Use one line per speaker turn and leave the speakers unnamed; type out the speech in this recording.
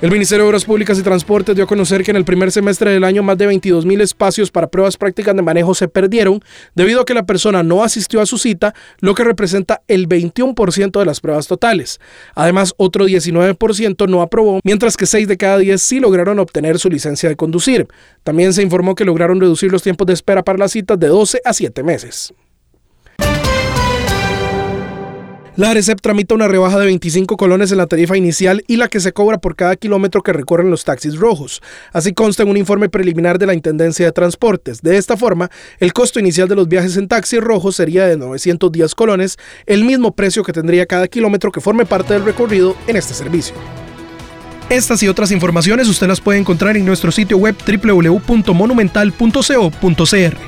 El Ministerio de Obras Públicas y Transportes dio a conocer que en el primer semestre del año más de 22 mil espacios para pruebas prácticas de manejo se perdieron debido a que la persona no asistió a su cita, lo que representa el 21% de las pruebas totales. Además, otro 19% no aprobó, mientras que 6 de cada 10 sí lograron obtener su licencia de conducir. También se informó que lograron reducir los tiempos de espera para las citas de 12 a 7 meses. La ARECEP tramita una rebaja de 25 colones en la tarifa inicial y la que se cobra por cada kilómetro que recorren los taxis rojos. Así consta en un informe preliminar de la Intendencia de Transportes. De esta forma, el costo inicial de los viajes en taxis rojos sería de 910 colones, el mismo precio que tendría cada kilómetro que forme parte del recorrido en este servicio. Estas y otras informaciones usted las puede encontrar en nuestro sitio web www.monumental.co.cr.